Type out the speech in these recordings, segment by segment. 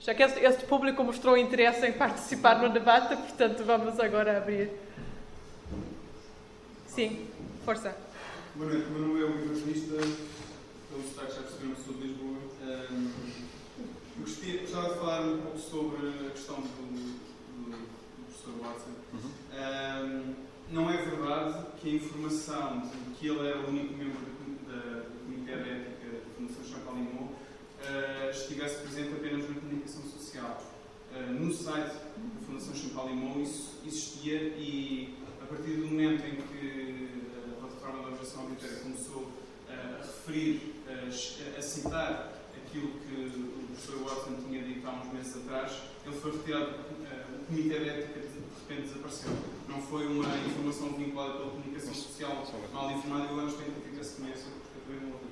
Já que este, público mostrou interesse em participar no debate, portanto vamos agora abrir. Sim, força. Boa noite, meu nome é o evangelista, pelo sotaque já perceberam que sou de Lisboa. Um, eu gostava de falar um pouco sobre a questão do, do, do professor Watson. Uhum. Um, não é verdade que a informação de que ele era o único membro do Comitê de Ética da Fundação Champalimau uh, estivesse presente apenas na comunicação social. Uh, no site da Fundação Champalimau isso existia e a partir do momento em que Organização Auditória começou a referir, a, a citar aquilo que o professor Watson tinha dito há uns meses atrás, ele foi retirado, o Comitê de Ética de repente desapareceu. Não foi uma informação vinculada pela comunicação social mal informada, eu acho que tem que se conhece, porque eu também não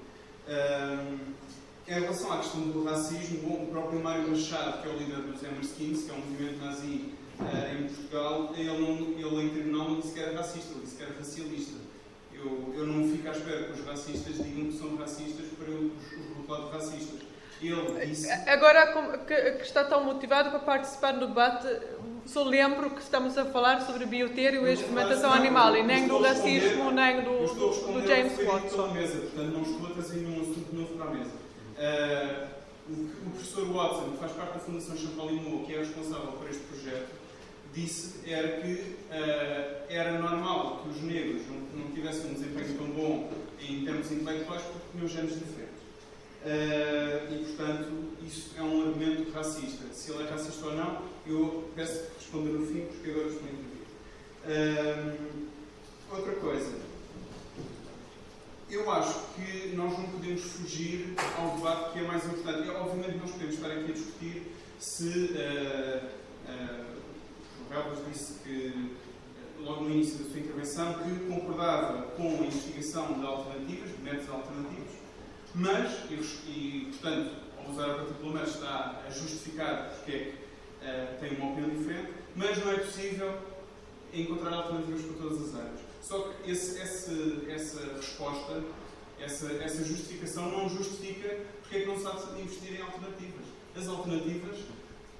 em relação à questão do racismo, o próprio Mário Machado, que é o líder dos Hammerskins, que é um movimento nazi uh, em Portugal, ele, não, ele em tribunal não disse que era racista, ele disse que era racialista. Eu, eu não fico à espera que os racistas digam que são racistas para eu os rotular de racistas. Ele disse... Agora, que, está tão motivado para participar no debate, só lembro que estamos a falar sobre biotério e experimentação animal, e nem do racismo, nem do, do, do James Watson. Mesa, portanto, não estou a trazer nenhum assunto novo para a mesa. Uh, o, professor Watson, que faz parte da Fundação Champalimau, que é responsável por este projeto, disse era que uh, era normal que os negros não, não, tivessem um desempenho tão bom em termos intelectuais porque tinham genes diferentes. Uh, e, portanto, isso é um argumento racista. Se ele é racista ou não, eu peço que responda no fim, porque agora estou a intervir. Uh, outra coisa. Eu acho que nós não podemos fugir ao debate que é mais importante. obviamente, nós podemos estar aqui a discutir se Carlos disse que, eh, logo no início da sua intervenção, que concordava com a investigação de alternativas, de métodos alternativos, mas, e, e portanto, ao usar a partícula mas está a justificar porque é que uh, tem uma opinião diferente, mas não é possível encontrar alternativas para todas as áreas. Só que esse, esse, essa resposta, essa, essa justificação não justifica porque é que não se de investir em alternativas. As alternativas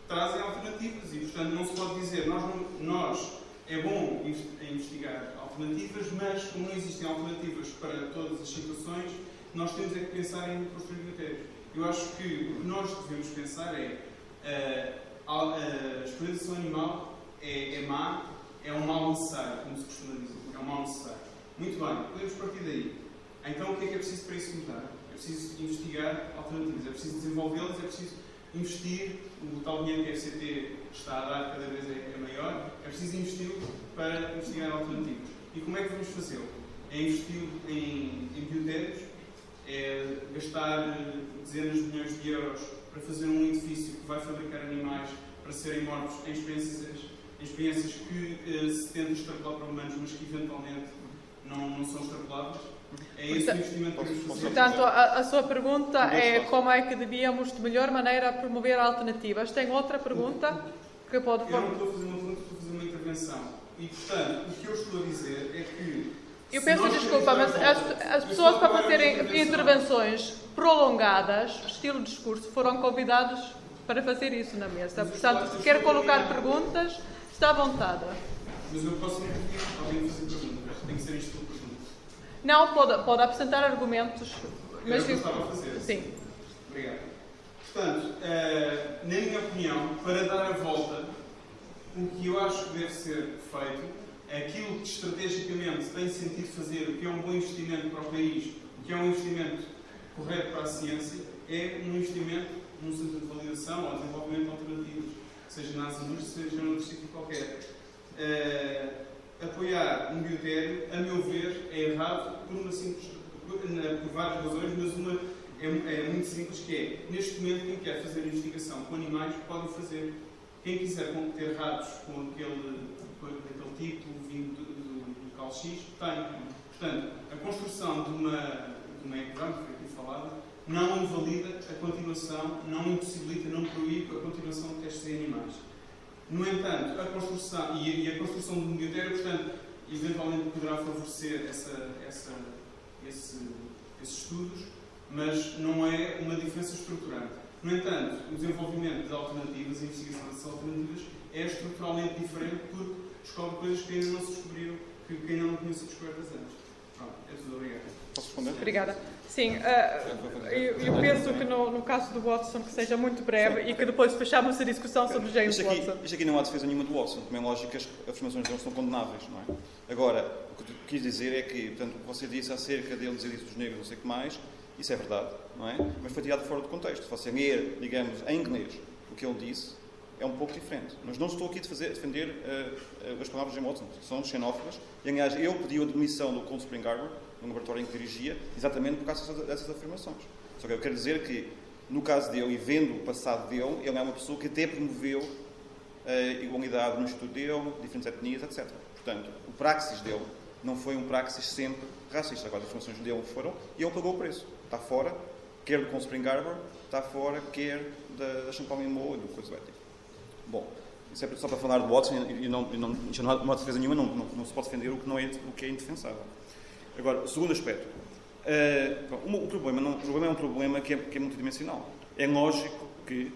trazem alternativas e, portanto, não se pode dizer nós, nós é bom investigar alternativas, mas como não existem alternativas para todas as situações, nós temos é que pensar em construir critérios. Eu acho que o que nós devemos pensar é uh, a, a exploração animal é, é má, é um mal necessário, como se costuma dizer, é um mal necessário. Muito bem, podemos partir daí. Então o que é que é preciso para isso mudar? É preciso investigar alternativas, é preciso desenvolvê-las, é preciso investir, o tal dinheiro que a FCT está a dar cada vez é, é maior, é preciso investir para investigar alternativas. E como é que vamos fazê-lo? É investir em, em biotecos, é gastar eh, dezenas de milhões de euros para fazer um edifício que vai fabricar animais para serem mortos em experiências, experiências que eh, se tentam extrapolar para humanos, mas que eventualmente não, não são extrapoláveis é esse investimento que fazer. Portanto, a, a, sua pergunta é como é que devíamos, de melhor maneira, promover alternativas. Tem outra pergunta que pode... Eu não estou a fazer uma pergunta, estou a fazer uma intervenção. E, portanto, o que eu estou a dizer é que... Eu peço desculpa, mas as, as pessoas para fazerem intervenções prolongadas, estilo discurso, foram convidados para fazer isso na mesa. Portanto, se quer colocar perguntas, está à vontade. Mas eu posso alguém fazer perguntas. Tem que ser isto não, pode, pode apresentar argumentos. Mas que eu estava a fazer. Sim. Obrigado. Portanto, uh, na minha opinião, para dar a volta, o que eu acho que deve ser feito, aquilo que estrategicamente tem sentido fazer, o que é um bom investimento para o país, o que é um investimento correto para a ciência, é um investimento num centro de validação ou desenvolvimento de alternativas, seja nas indústrias, seja num sítio qualquer. Uh, apoiar um biotério, a meu ver, é errado por, uma simples, por, por várias razões, mas uma é, é, muito simples, que é, neste momento, quem quer fazer investigação com animais pode fazer. Quem quiser ter ratos com aquele, com aquele tipo vindo do, do local X, tem. Portanto, a construção de uma, de uma ecrã, que foi aqui falada, não invalida a continuação, não impossibilita, não proíbe a continuação de testes em animais. No entanto, a construção, e, a construção de um biotério, portanto, eventualmente poderá favorecer essa, essa, esse, esses estudos, mas não é uma diferença estruturante. No entanto, o desenvolvimento de alternativas, a investigação dessas alternativas, é estruturalmente diferente porque descobre coisas que ainda não se descobriram, que, que ainda não tinham sido descobertas antes. Pronto, é tudo. Obrigado. Posso responder? Obrigada. Sim, uh, eu, eu, penso que no, no, caso do Watson que seja muito breve Sim. e que depois fechamos a discussão sobre James isto aqui, Watson. Isto aqui não há defesa nenhuma do Watson, como é lógico que as afirmações dele são condenáveis, não é? Agora, o que eu quis dizer é que, portanto, o que você disse acerca dele dizer isso dos negros, não sei o que mais, isso é verdade, não é? Mas foi tirado fora do contexto. Se você ler, digamos, em inglês, o que ele disse, é um pouco diferente. Mas não estou aqui a fazer, defender uh, uh, as palavras de Watson, são xenófobas. E, aliás, eu pedi a demissão do Cold Spring Harbor, no laboratório em que dirigia, exatamente por causa dessas afirmações. Só que eu quero dizer que, no caso dele, e vendo o passado dele, ele é uma pessoa que até promoveu a igualdade no estudo dele, diferentes etnias, etc. Portanto, o praxis dele não foi um praxis sempre racista. Agora, as afirmações dele foram e ele pagou o preço. Está fora, quer do Spring Harbor, está fora, quer da, da Champagne Mo e do Coisa Ético. Bom, isso é só para falar de Watson e não, e não, não, não há defesa nenhuma, não, não, não, se pode defender o que, não é, o que é indefensável. Agora, segundo aspecto. Uh, o, problema não, o problema é um problema que é, que é multidimensional. É lógico que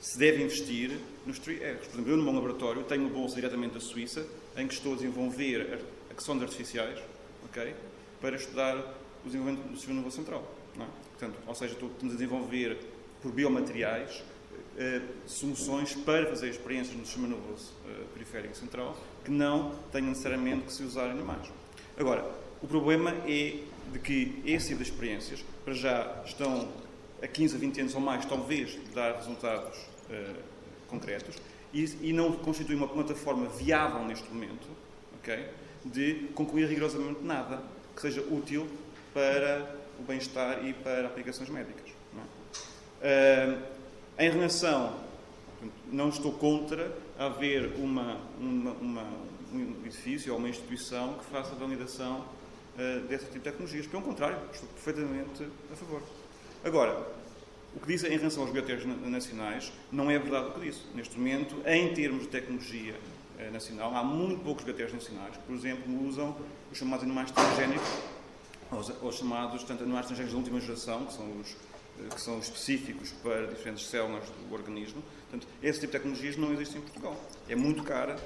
se deve investir nos tree R's. Por exemplo, eu no meu laboratório tenho bolsa diretamente da Suíça em que estou a desenvolver axões artificiais okay, para estudar o desenvolvimento do sistema nervoso central. É? Portanto, ou seja, estamos a desenvolver por biomateriais uh, soluções para fazer experiências no sistema nervoso uh, periférico central que não tenham necessariamente que se usar animais. Agora, o problema é de que esse tipo de experiências, para já, estão a 15 a 20 anos ou mais, talvez, de dar resultados uh, concretos e, e, não constitui uma plataforma viável neste momento okay, de concluir rigorosamente nada que seja útil para o bem-estar e para aplicações médicas. É? Uh, em relação, não estou contra haver uma, uma, uma, um edifício ou uma instituição que faça validação uh, desse tipo de tecnologias. Pelo contrário, estou perfeitamente a favor. Agora, o que diz em relação aos biotecos nacionais não é verdade o que disse. Neste momento, em termos de tecnologia uh, nacional, há muito poucos biotecos nacionais que, por exemplo, usam os chamados animais transgénicos, ou os chamados tanto animais transgénicos de última geração, que são os eh, que são específicos para diferentes células do organismo. Portanto, esse tipo de tecnologias não existe em Portugal. É muito cara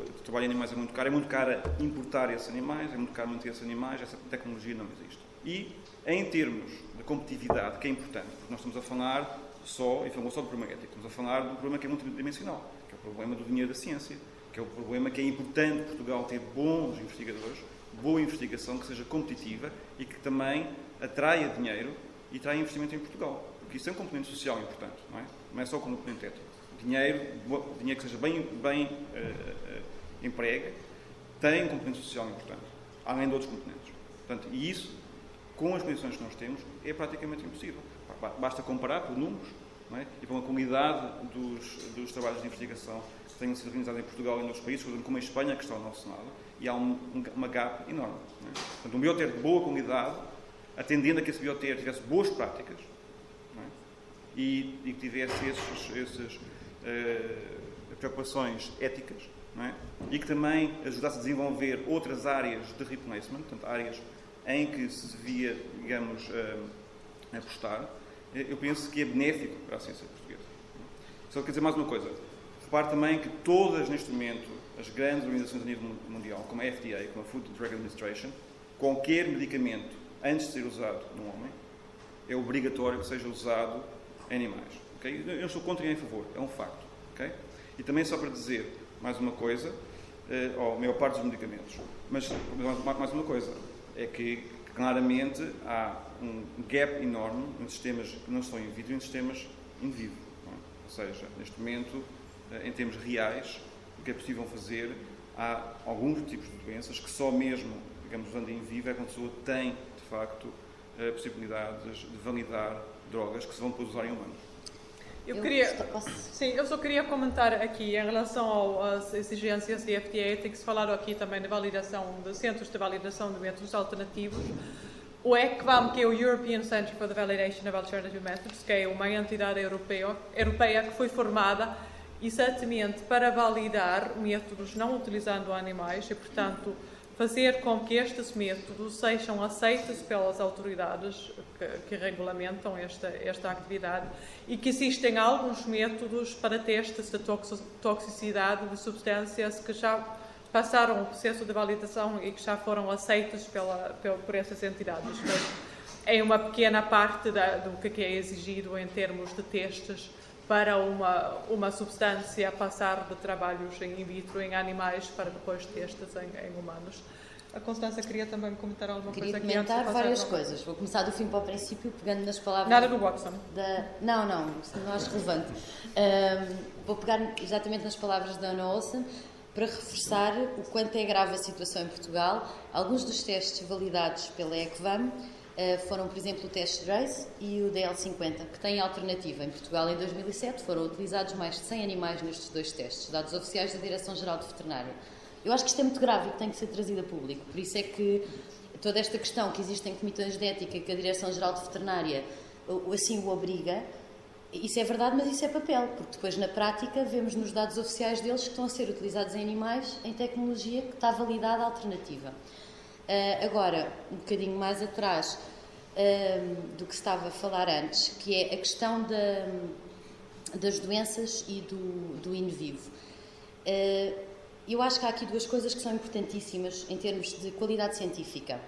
o trabalho em animais é muito caro, é muito caro importar esses animais, é muito caro manter esses animais, essa tecnologia não existe. E, em termos de competitividade, que é importante, porque nós estamos a falar só, e falamos só do problema ético, estamos a falar do problema que é multidimensional, que é o problema do dinheiro da ciência, que é o problema que é importante Portugal ter bons investigadores, boa investigação que seja competitiva e que também atraia dinheiro e traia investimento em Portugal. Porque isso é um componente social importante, não é? Não é só o componente ético. Dinheiro, dinheiro que seja bem, bem uh, emprega, tem um componente social importante, além de outros componentes. Portanto, e isso, com as condições que nós temos, é praticamente impossível. Basta comparar por números é? e pela qualidade dos, dos trabalhos de investigação que tenham sido realizados em Portugal e em outros países, por exemplo, como a Espanha, que está ao nosso lado, e há um, uma gap enorme. É? Portanto, um bioter de boa qualidade, atendendo a que esse bioter tivesse boas práticas é? e, e, que tivesse esses, esses uh, preocupações éticas, é? e que também ajudasse a desenvolver outras áreas de replacement, portanto, áreas em que se devia, digamos, uh, apostar, eh, eu penso que é benéfico para a ciência portuguesa. Só quer dizer mais uma coisa. Repare também que todas, neste momento, as grandes organizações a nível mundial, como a FDA, como a Food and Drug Administration, qualquer medicamento, antes de ser usado no homem, é obrigatório que seja usado em animais. Okay? Eu estou contra e em favor, é um facto. Okay? E também só para dizer, mais uma coisa, uh, ou a maior parte dos medicamentos. Mas mais uma coisa, é que claramente há um gap enorme em sistemas que não estão in vitro e em sistemas in vivo. É? Ou seja, neste momento, uh, em termos reais, o que é possível fazer, há alguns tipos de doenças que só mesmo, digamos, usando em vivo, é quando a pessoa tem, de facto, uh, possibilidades de validar drogas que se vão depois usar em humanos. Eu, queria, sim, eu só queria comentar aqui em relação às exigências de FDA, tem que se falar aqui também de validação de centros de validação de métodos alternativos. O ECVAM, que é o European Center for the Validation of Alternative Methods, que é uma entidade europeia, europeia que foi formada exatamente para validar métodos não utilizando animais e, portanto, fazer com que estes métodos sejam aceitos pelas autoridades que, que regulamentam esta, esta atividade e que existem alguns métodos para testes de toxicidade de substâncias que já passaram o processo de validação e que já foram aceitos pela, pela, por essas entidades. Mas é uma pequena parte da, do que é exigido em termos de testes para uma, uma substância passar de trabalhos in vitro em animais para depois testes em, em humanos. A Constança queria também comentar alguma queria coisa aqui comentar várias coisas. Vou começar do fim para o princípio, pegando nas palavras. Nada do Watson. Da... Não, não, não acho relevante. Um, vou pegar exatamente nas palavras da Ana Olsen para reforçar o quanto é grave a situação em Portugal. Alguns dos testes validados pela ECVAM foram, por exemplo, o teste RACE e o DL50, que têm alternativa. Em Portugal, em 2007, foram utilizados mais de 100 animais nestes dois testes, dados oficiais da Direção-Geral de Veterinária. Eu acho que isto é muito grave e que tem que ser trazido a público. Por isso é que toda esta questão que existem comitês de ética que a Direção-Geral de Veterinária assim o obriga, isso é verdade, mas isso é papel, porque depois na prática vemos nos dados oficiais deles que estão a ser utilizados em animais em tecnologia que está validada alternativa. Uh, agora, um bocadinho mais atrás uh, do que estava a falar antes, que é a questão da, das doenças e do, do in vivo. Uh, eu acho que há aqui duas coisas que são importantíssimas em termos de qualidade científica.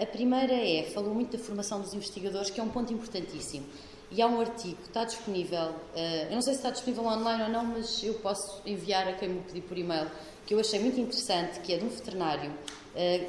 a primeira é, falou muito da formação dos investigadores, que é um ponto importantíssimo. E há um artigo, está disponível, eu não sei se está disponível online ou não, mas eu posso enviar a quem me pedir por e-mail, que eu achei muito interessante, que é de um veterinário uh,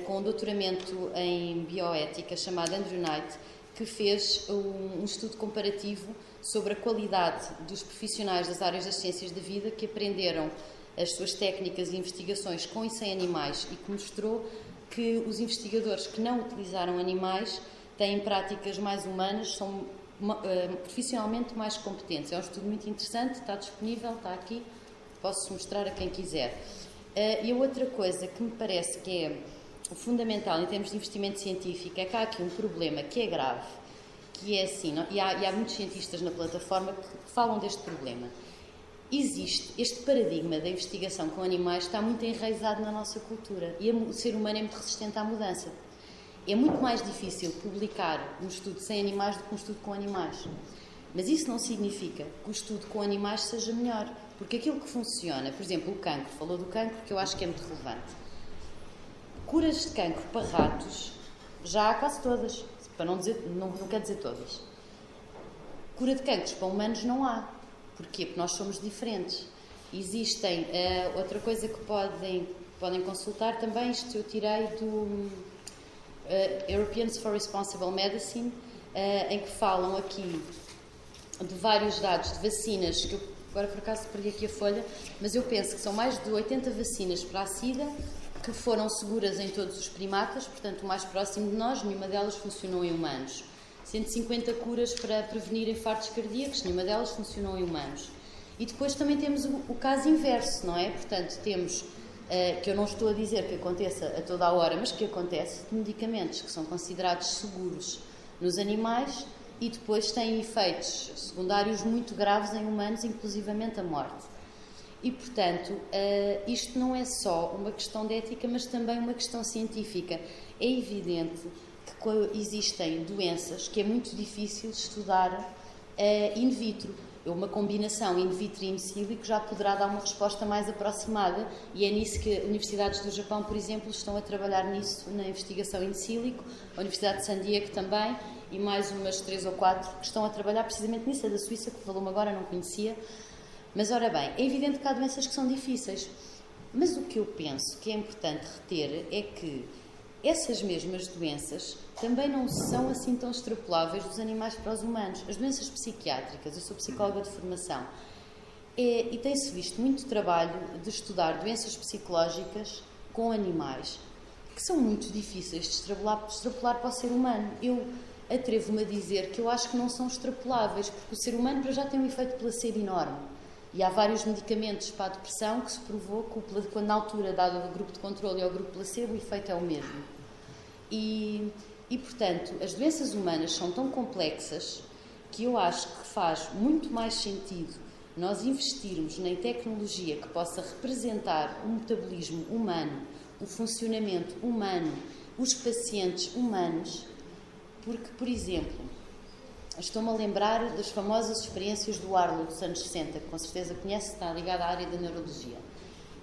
com um doutoramento em bioética chamado Andrew Knight, que fez um, estudo comparativo sobre a qualidade dos profissionais das áreas das ciências da vida que aprenderam as suas técnicas e investigações com e sem animais e que mostrou que os investigadores que não utilizaram animais têm práticas mais humanas, são uh, profissionalmente mais competentes. É um estudo muito interessante, está disponível, está aqui, posso mostrar a quem quiser. Uh, e a outra coisa que me parece que é fundamental em termos de investimento científico é que há aqui um problema que é grave, que é assim, não? E, há, e há muitos cientistas na plataforma que falam deste problema. Existe este paradigma da investigação com animais está muito enraizado na nossa cultura e o ser humano é muito resistente à mudança. É muito mais difícil publicar um estudo sem animais do que um estudo com animais. Mas isso não significa que o estudo com animais seja melhor. Porque aquilo que funciona, por exemplo, o cancro, falou do cancro, que eu acho que é muito relevante. Curas de cancro para ratos, já há quase todas, para não dizer, não, não quer dizer todas. Cura de cancros para humanos não há. Porquê? Porque nós somos diferentes. Existem, uh, outra coisa que podem, podem consultar também, isto eu tirei do uh, Europeans for Responsible Medicine, uh, em que falam aqui de vários dados de vacinas que eu agora por acaso perdi aqui a folha, mas eu penso que são mais de 80 vacinas para a SIDA que foram seguras em todos os primatas, portanto, o mais próximo de nós, nenhuma delas funcionou em humanos. 150 curas para prevenir infartos cardíacos, nenhuma delas funcionou em humanos. E depois também temos o, o caso inverso, não é? Portanto, temos, uh, que eu não estou a dizer que aconteça a toda a hora, mas que acontece, de medicamentos que são considerados seguros nos animais e depois têm efeitos secundários muito graves em humanos, inclusivamente a morte. E, portanto, uh, isto não é só uma questão de ética, mas também uma questão científica. É evidente que existem doenças que é muito difícil estudar uh, in vitro. É uma combinação in vitro e in silico já poderá dar uma resposta mais aproximada e é nisso que universidades do Japão, por exemplo, estão a trabalhar nisso na investigação in silico, a Universidade de San Diego também e mais umas três ou quatro que estão a trabalhar precisamente nisso. A da Suíça, que falou-me agora, não conhecia. Mas, ora bem, é evidente que há doenças que são difíceis. Mas o que eu penso que é importante reter é que essas mesmas doenças também não são assim tão extrapoláveis dos animais para os humanos. As doenças psiquiátricas, eu sou psicóloga de formação, é, e tem-se visto muito trabalho de estudar doenças psicológicas com animais, que são muito difíceis de extrapolar, de extrapolar para o ser humano. Eu atrevo-me a dizer que eu acho que não são extrapoláveis, porque o ser humano já tem um efeito placebo enorme. E há vários medicamentos para a depressão que se provou que, quando na altura dado ao grupo de controle e ao grupo placebo, o efeito é o mesmo. E, e, portanto, as doenças humanas são tão complexas que eu acho que faz muito mais sentido nós investirmos em tecnologia que possa representar o metabolismo humano o funcionamento humano, os pacientes humanos, porque, por exemplo, estou-me a lembrar das famosas experiências do Arlo dos anos 60, que com certeza conhece, está ligada à área da neurologia.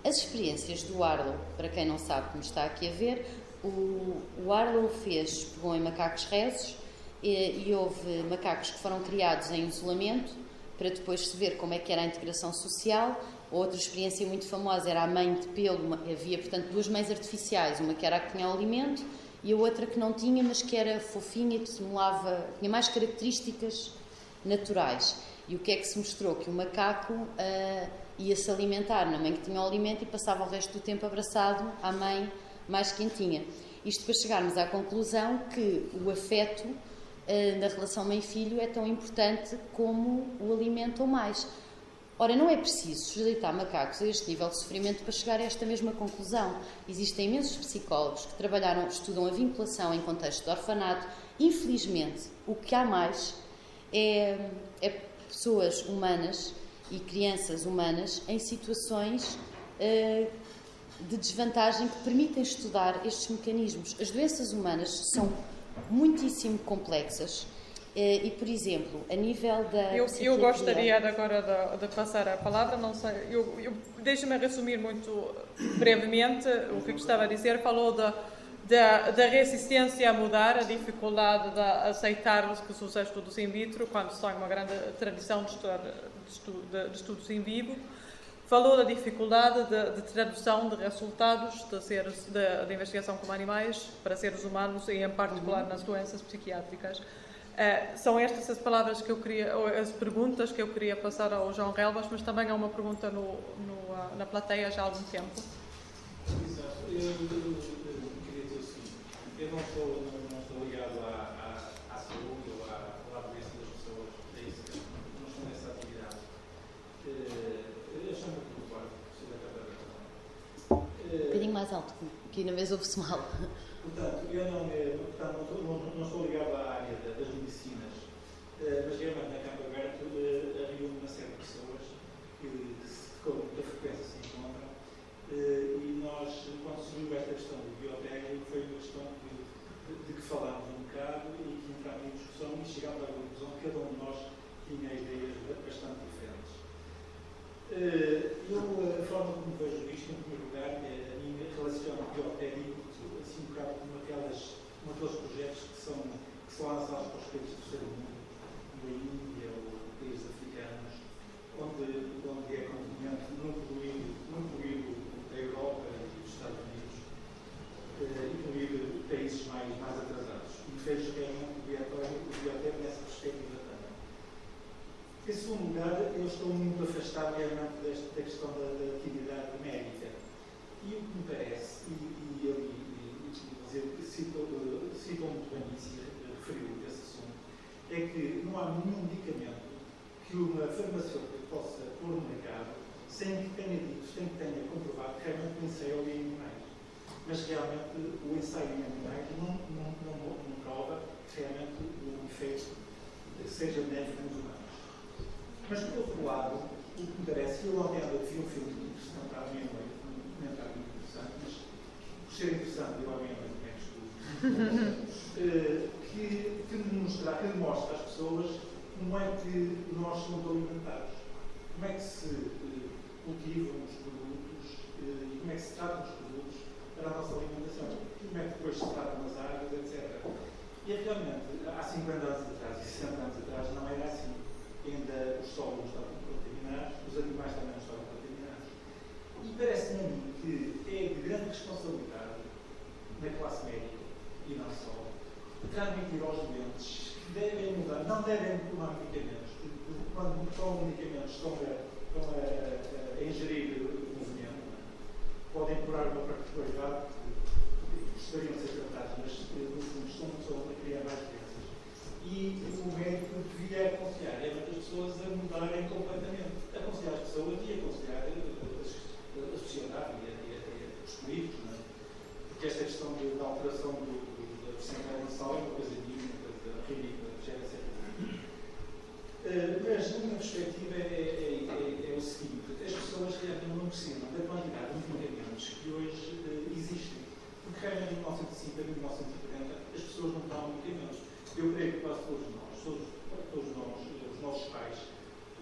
As experiências do Arlo, para quem não sabe como está aqui a ver, o, o Arlo fez, pegou em macacos rezos e, e houve macacos que foram criados em isolamento para depois se ver como é que era a integração social. Outra experiência muito famosa era a mãe de pelo, havia portanto duas mães artificiais, uma que era a que tinha o alimento e a outra que não tinha, mas que era fofinha e simulava, tinha mais características naturais. E o que é que se mostrou? Que o macaco uh, ia se alimentar na mãe que tinha o alimento e passava o resto do tempo abraçado à mãe mais quentinha. Isto para chegarmos à conclusão que o afeto uh, na relação mãe-filho é tão importante como o alimento ou mais. Ora, não é preciso sujeitar macacos a este nível de sofrimento para chegar a esta mesma conclusão. Existem imensos psicólogos que trabalharam, estudam a vinculação em contexto de orfanato. Infelizmente, o que há mais é, é pessoas humanas e crianças humanas em situações uh, de desvantagem que permitem estudar estes mecanismos. As doenças humanas são muitíssimo complexas e, por exemplo, a nível da. Eu, eu gostaria agora de, de, passar a palavra, não sei, eu, eu deixe-me resumir muito brevemente o que estava a dizer. Falou da, da, da, resistência a mudar, a dificuldade de aceitar que os estudos in vitro, quando se tem uma grande tradição de, estudar, de, de estudos in vivo. Falou da dificuldade de, de tradução de resultados de, seres, de, de, investigação com animais para seres humanos e, em particular, nas doenças psiquiátricas. Uh, são estas as palavras que eu queria, as perguntas que eu queria passar ao João Relvas, mas também há uma pergunta no, no, uh, na plateia já há algum tempo. Exato. Eu, eu, eu, queria dizer o seguinte: eu não estou, não, não estou ligado à, à, à saúde ou à, à doença das pessoas, é isso, não estou nessa atividade. Uh, um bocadinho mais alto, que na vez ouve-se mal. Portanto, eu não, portanto, não, não, estou ligado à eh, mas realmente na Campo Aberto eh, havia uma série de pessoas que com muita frequência se encontram eh, e nós, quando surgiu esta questão do biotec, foi uma questão de, de, que falámos um bocado e que entramos em discussão e chegámos à conclusão que cada um de nós tinha ideias bastante diferentes. Eu, a forma como vejo isto, em primeiro lugar, é relaciona o biotécnico assim um bocado como aquelas, como aqueles projetos que são, que são para os países do terceiro mundo, a Índia ou países africanos, onde, onde é continente não incluído, não incluído a Europa e os Estados Unidos, eh, incluído países mais, mais atrasados. E fez realmente o biotécnico nessa perspectiva também. Em segundo lugar, eu estou muito afastado realmente desta, da questão da, da atividade médica e o que me parece, e, e ele, dizer, citou, citou muito bem isso, é que não há nenhum medicamento que uma farmacêutica possa pôr no mercado sem que tenha dito, sem que tenha comprovado que realmente o ensaio é em animais. Mas realmente o ensaio em animais não, não, não, não prova que realmente o efeito seja benéfico nos humanos. Mas, por outro lado, o que me parece, eu ontem vi um filme interessante à meia-noite, comentário muito interessante, mas por ser interessante, eu obviamente como é que que, que, mostra, às pessoas como é que nós somos alimentados, como é que se uh, cultivam os produtos uh, e como é que se tratam os produtos para a nossa alimentação, como é que depois se tratam as águas, etc. E realmente, há 50 anos atrás e 60 anos atrás não era assim. Ainda os solos estavam contaminados, os animais também estavam contaminados. E parece-me que é de grande responsabilidade na classe médica e não só transmitir aos doentes que devem mudar, não devem tomar medicamentos, porque quando tomam medicamentos estão a, estão a, a, a ingerir o movimento, podem curar uma particularidade que gostariam de ser tratados, mas no fundo estão, a criar mais doenças. E o médico devia aconselhar é as pessoas a mudarem completamente. Aconselhar as pessoas e aconselhar a sociedade e, a, e, a, e os políticos, é? porque esta questão da alteração do, mas, na minha perspectiva, é, é, é, é o seguinte: as pessoas realmente não precisam da quantidade de fundamentos que hoje eh, existem. Porque realmente, em 1950, 1980, as pessoas não estavam medicamentos. Eu creio que quase todos nós, todos, nós, eh, os nossos pais,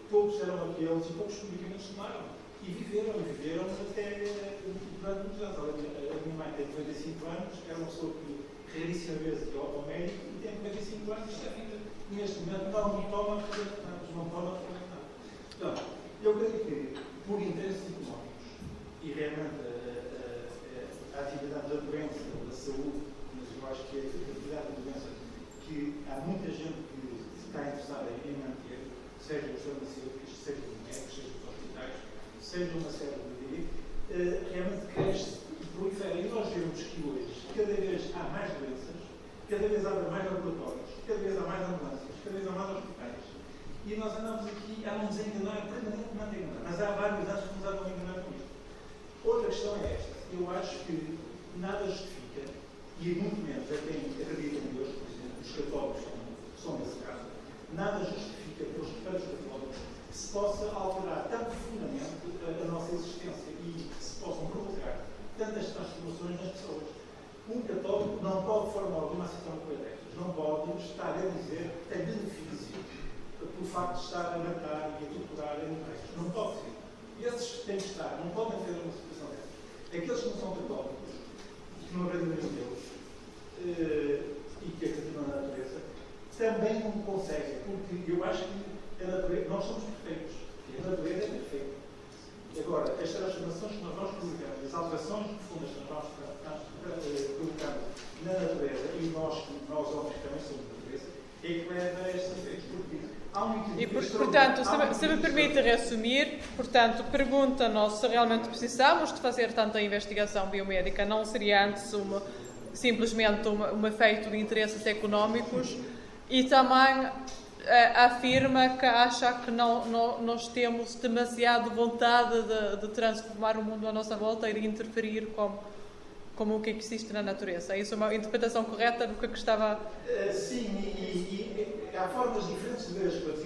poucos eram aqueles e poucos medicamentos tomaram. E viveram, viveram até eh, durante muitos anos. A minha mãe tem 95 anos, era uma pessoa que raríssima vez ia ao médico e tem 95 anos e a vida, neste momento, não toma 40 anos, não toma 40 anos. Então, eu creio que, por interesses económicos e realmente a, a, a atividade da doença, da saúde, mas eu acho que é a atividade da doença que há muita gente que está interessada em manter, seja os farmacêuticos, seja os médicos, seja os hospitais, seja uma série de uh, realmente cresce e prolifera. E nós vemos que hoje cada vez há mais doenças, cada vez há mais laboratórios, cada vez há mais ambulâncias, cada vez há mais hospitais. E nós andamos aqui a nos enganar, permanentemente a enganar. Mas há vários anos que nos andam a enganar com isto. Outra questão é esta. Eu acho que nada justifica, e muito menos é quem acredita em Deus, por exemplo, os católicos são, são desse caso, nada justifica pelos refeitos católicos que se possa alterar tão profundamente a, a nossa existência e que se possam provocar tantas transformações nas pessoas. Um católico não pode, de forma alguma, aceitar uma coisa destas. Não pode estar a dizer que tem benefício pelo facto de estar a matar e a torturar animais. Não pode ser. Esses têm que estar, não podem ter uma situação dessas. Aqueles que não são católicos, que não acreditam em Deus eh, e que acreditam na natureza, também não conseguem, porque eu acho que a natureza, nós somos perfeitos. E a natureza é perfeita. Agora, as transformações que nós vamos provocando, as alterações profundas que nós vamos provocando na natureza, e nós, nós homens também somos natureza, é que leva a estes efeitos. Porque há um e, por, portanto, se, me permite resumir, portanto, pergunta-nos se realmente precisamos de fazer tanta investigação biomédica, não seria antes uma, simplesmente um, um efeito de interesses económicos e também uh, afirma que acha que não, não, nós temos demasiado vontade de, de, transformar o mundo à nossa volta e de interferir como o que existe na natureza. Isso é uma interpretação correta do que estava... Uh, sim, e, e, há formas diferentes de ver as coisas.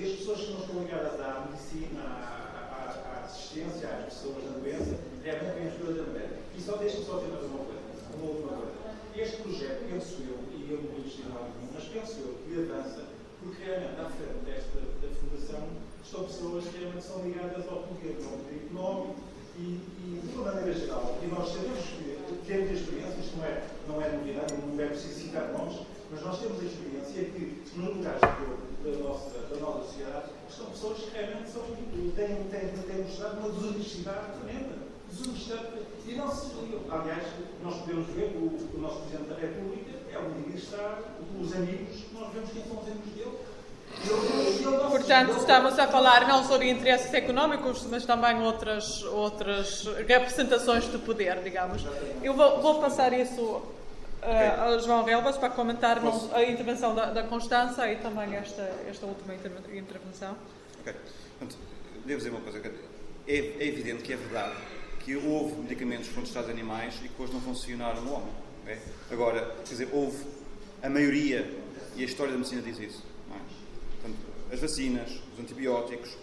As pessoas que não estão ligadas à medicina, à, assistência, às pessoas na doença, realmente veem as coisas da maneira. E só deixe-me só ter mais uma coisa, uma última coisa. Este projeto, penso eu, e eu não vou investigar nenhum, mas penso eu que avança porque realmente à frente desta da fundação estão pessoas que realmente são ligadas ao poder, ao poder económico e, e, de uma maneira geral. E nós sabemos que temos a experiência, isto não é, não é novidade, não é preciso citar nomes, mas nós temos a experiência que, no lugar da nossa, da nossa sociedade, são pessoas que realmente são, têm, têm, têm mostrado uma desonestidade tremenda. Desonestidade. E não se Aliás, nós podemos ver que o, o nosso Presidente da República é um ministro, os amigos, nós vemos quem são os amigos dele. Portanto, estamos a falar não só de interesses económicos, mas também outras, outras representações de poder, digamos. Eu vou, vou passar isso uh, a João Relvas para comentar a intervenção da, da Constança e também esta, esta última intervenção. Ok. Portanto, devo dizer uma coisa. É, é evidente que é verdade que houve medicamentos que foram testados em animais e que depois não funcionaram no homem. Okay? Agora, quer dizer, houve a maioria, e a história da medicina diz isso, é? Portanto, as vacinas, os antibióticos,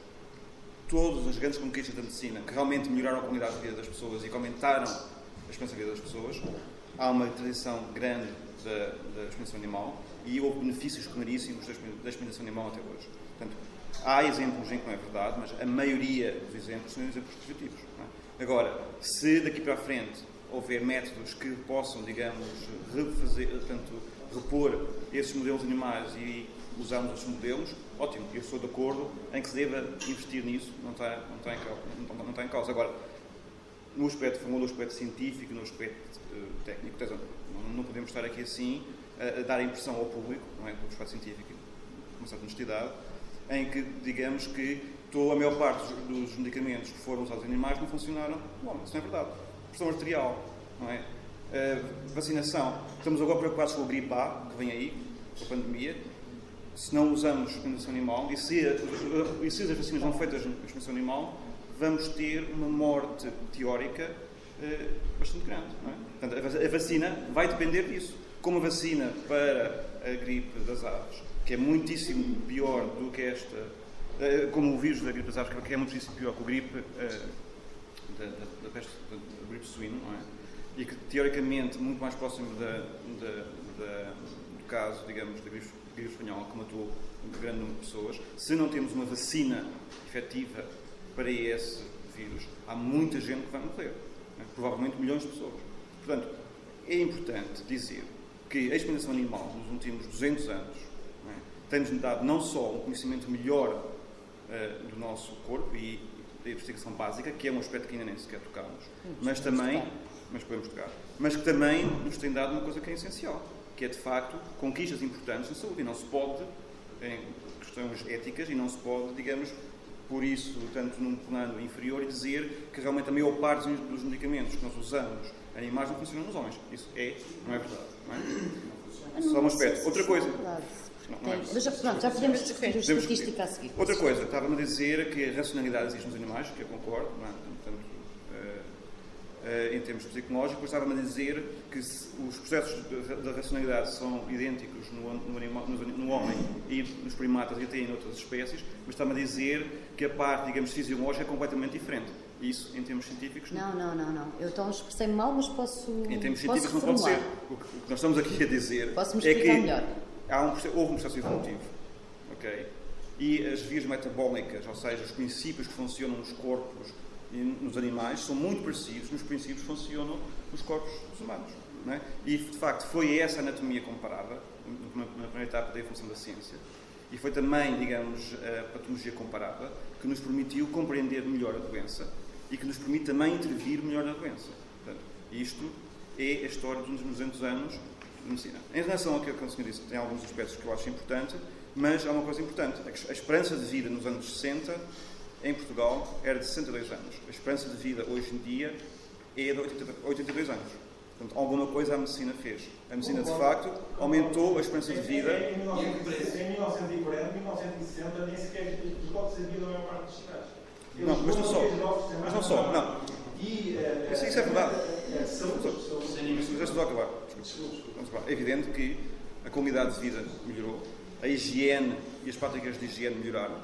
todas as grandes conquistas da medicina que realmente melhoraram a qualidade de vida das pessoas e que aumentaram a esperança de vida das pessoas, há uma tradição grande da, da experimentação animal e houve benefícios claríssimos da experimentação animal até hoje. Portanto, há exemplos em que não é verdade, mas a maioria dos exemplos são exemplos positivos. É? Agora, se daqui para a frente houver métodos que possam, digamos, refazer, portanto, repor esses modelos animais e usarmos esses modelos, ótimo, eu sou de acordo em que se deva investir nisso, não está, não está, em, causa, não, está em causa. Agora, no aspecto, no aspecto científico, no aspecto uh, técnico, não, podemos estar aqui assim a, a, dar a impressão ao público, não é, no aspecto científico, com certa honestidade, em que digamos que a maior parte dos, medicamentos que foram usados em animais não funcionaram Bom, Isso não é verdade pressão arterial, não é? Uh, vacinação. Estamos agora preocupados com o gripe A, que vem aí, com a pandemia. Se não usamos experimentação animal, e se, e se as vacinas não feitas em experimentação animal, vamos ter uma morte teórica uh, bastante grande. É? Portanto, a vacina vai depender disso. Como a vacina para a gripe das aves, que é muitíssimo pior do que esta, uh, como o vírus da gripe das aves, que é muitíssimo pior que o gripe da, da, da peste da, da gripe suína, não é? E que, teoricamente, muito mais próximo da, da, da, do caso, digamos, da gripe gripe espanhola que matou um grande número de pessoas, se não temos uma vacina efetiva para esse vírus, há muita gente que vai morrer. Né? Provavelmente milhões de pessoas. Portanto, é importante dizer que a experimentação animal nos últimos 200 anos né, tem-nos dado não só um conhecimento melhor uh, do nosso corpo e da investigação básica, que é um aspecto que ainda nem sequer tocámos, mas também, mas podemos tocar, mas que também nos tem dado uma coisa que é essencial, que é de facto conquistas importantes na saúde e não se pode, em questões éticas, e não se pode, digamos, por isso, tanto num plano inferior, e dizer que realmente a maior parte dos medicamentos que nós usamos animais não funcionam nos homens. Isso é, não é verdade. Não é? Só um aspecto. Outra coisa. Não, não é Mas já, pronto, já podemos discutir a estatística a seguir. Outra coisa, estava-me a dizer que a racionalidade existe nos animais, que eu concordo, não é? Uh, em termos psicológicos, estava-me a dizer que se, os processos da racionalidade são idênticos no, no, animal, no, homem e nos primatas e até em outras espécies, mas estava-me a dizer que a parte, digamos, fisiológica é completamente diferente. Isso, em termos científicos, não. Não, não, não. Eu então expressei mal, mas posso. Em termos científicos, não pode ser. O que, nós estamos aqui a dizer é que melhor. Há um, houve um processo evolutivo. Ok? E as vias metabólicas, ou seja, os princípios que funcionam nos corpos e nos animais, são muito parecidos nos princípios que funcionam nos corpos humanos. É? E, de facto, foi essa anatomia comparada, na primeira etapa da evolução da ciência, e foi também, digamos, a patologia comparada, que nos permitiu compreender melhor a doença e que nos permite também intervir melhor na doença. Portanto, isto é a história dos 200 anos de medicina. Em relação ao que o senhor disse, tem alguns aspectos que eu acho importante, mas há uma coisa importante. A esperança de vida nos anos 60 em Portugal era de 62 anos. A esperança de vida hoje em dia é de 82 anos. Portanto, alguma coisa a medicina fez. A medicina, de facto, aumentou a esperança de vida. Em 1940, 1960, nem sequer os golpes de vida na maior parte dos cidades. Não, mas não só. Mas não só, não. E, isso, isso é verdade. Deixa-me acabar. É evidente que a qualidade de vida melhorou, a higiene e as práticas de higiene melhoraram,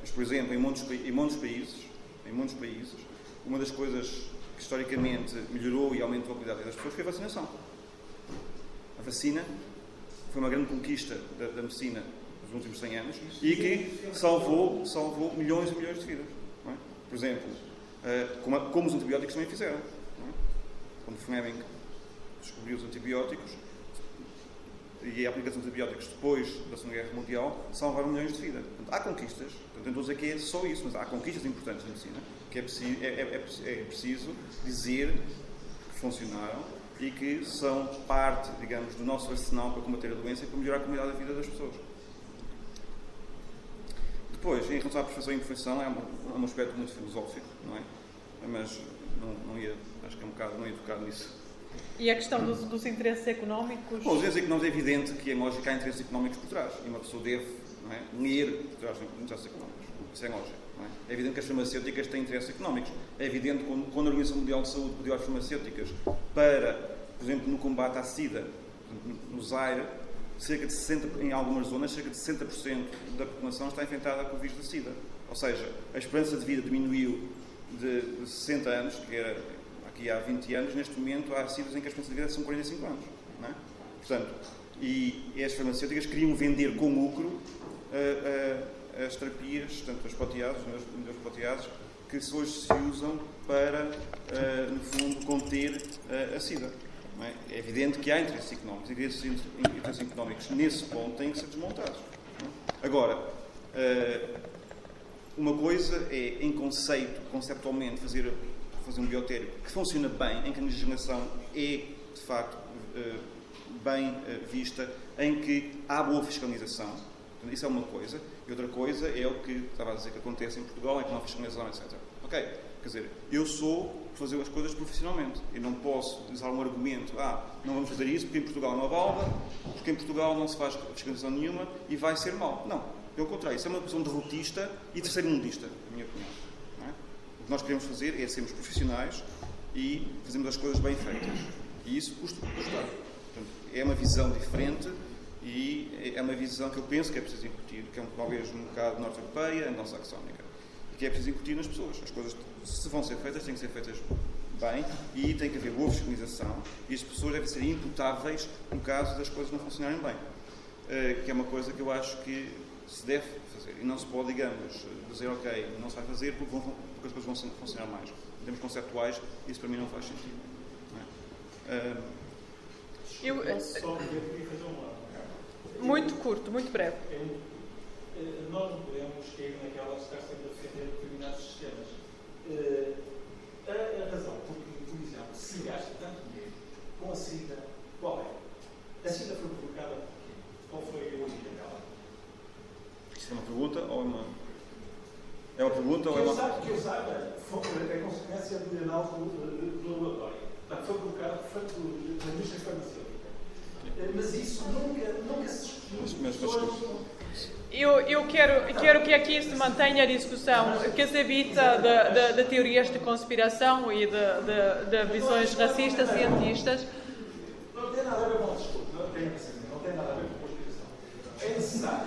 Mas, por exemplo, em muitos, em muitos países, em muitos países, uma das coisas que historicamente melhorou e aumentou a qualidade das pessoas foi a vacinação. A vacina foi uma grande conquista da, da medicina nos últimos 100 anos e que salvou, salvou milhões e milhões de vidas. Por exemplo, uh, como, como, os antibióticos também fizeram. É? Quando Fleming descobriu os antibióticos e a aplicação de antibióticos depois da Segunda Guerra Mundial salvaram milhões de vidas. Há conquistas, portanto, não estou a dizer que é só isso, mas há conquistas importantes na medicina que é preciso, é, é, é, é preciso dizer que funcionaram e que são parte, digamos, do nosso arsenal para combater a doença e para melhorar a qualidade da vida das pessoas. Depois, em relação à perfeição e imperfeição, é um, é um aspecto muito filosófico, não é? Mas não, não ia, acho que é um bocado, não ia tocar nisso. E a questão dos, dos interesses económicos? Bom, os interesses económicos é evidente que, em lógica, há interesses económicos por trás. E uma pessoa deve não é, por trás dos interesses económicos. Isso é lógico. É? é? evidente que as farmacêuticas têm interesses económicos. É evidente que, quando, a Organização Mundial de Saúde pediu às farmacêuticas para, por exemplo, no combate à SIDA, no Zaire, cerca de 60, em algumas zonas, cerca de 60% da população está infectada com o vírus da SIDA. Ou seja, a esperança de vida diminuiu de 60 anos, que era aqui há 20 anos, neste momento há SIDAs em que a esperança de vida são 45 anos. É? Portanto, e as farmacêuticas queriam vender com lucro uh, uh, as terapias, tanto as proteases, as proteases, que hoje se usam para, uh, no fundo, conter a SIDA. É? é? evidente que há interesses económicos. Interesses, interesses económicos nesse ponto têm que ser desmontados. É? Agora, eh, uma coisa é, em conceito, conceptualmente, fazer, fazer um biotério que funciona bem, em que a legislação é, de facto, eh, bem eh, vista, em que há boa fiscalização. Isso é uma coisa. E outra coisa é o que estava a dizer que acontece em Portugal, em que não há fiscalização, etc. Ok, quer dizer, eu sou fazer as coisas profissionalmente. E não posso usar um argumento, ah, não vamos fazer isso porque em Portugal não avalda, porque em Portugal não se faz fiscalização nenhuma e vai ser mal. Não, pelo contrário, isso é uma posição derrotista e terceiro-mundista, na minha opinião. É? O que nós queremos fazer é sermos profissionais e fazermos as coisas bem feitas. E isso custa custar. Portanto, é uma visão diferente e é uma visão que eu penso que é preciso incutir, que é um, talvez um bocado norte-europeia, anglo-saxónica que é preciso incutir nas pessoas. As coisas, se vão ser feitas, têm que ser feitas bem e tem que haver boa fiscalização e as pessoas devem ser imputáveis no caso das coisas não funcionarem bem. que é uma coisa que eu acho que se deve fazer. E não se pode, digamos, dizer, ok, não se vai fazer porque, vão, porque as coisas vão funcionar mais. Em termos conceptuais, isso para mim não faz sentido. Não é? eu, Só queria fazer uma. Muito curto, muito breve. Eh, nós não podemos cair naquela de estar sempre a defender determinados sistemas. Eh, A, a razão porque, por exemplo, se gasta tanto dinheiro com a SIDA, qual é? A SIDA foi provocada por quê? Qual foi a origem dela? Isto é uma pergunta ou é uma. É uma pergunta ou Que é eu uma. saiba, que eu saiba, foi a consequência de análise do, do laboratório. Portanto, foi provocada por da indústria farmacêutica. Mas isso nunca, nunca se discutiu. Eu, eu quero, quero que aqui se mantenha a discussão, que se evita de, de- de teorias de conspiração e de, de- de visões racistas, cientistas. Não tem nada a ver com o discurso, não tem, não tem nada a ver com conspiração. É necessário,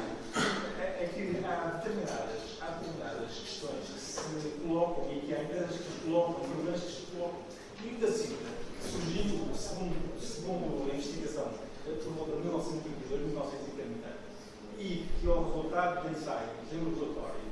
é, é que há determinadas, há determinadas questões que se colocam e que há empresas que se colocam, problemas que se colocam. E o da CIDA surgiu, segundo, segundo a investigação, por volta de 1932, 1930, e que é o resultado de ensaios em laboratório,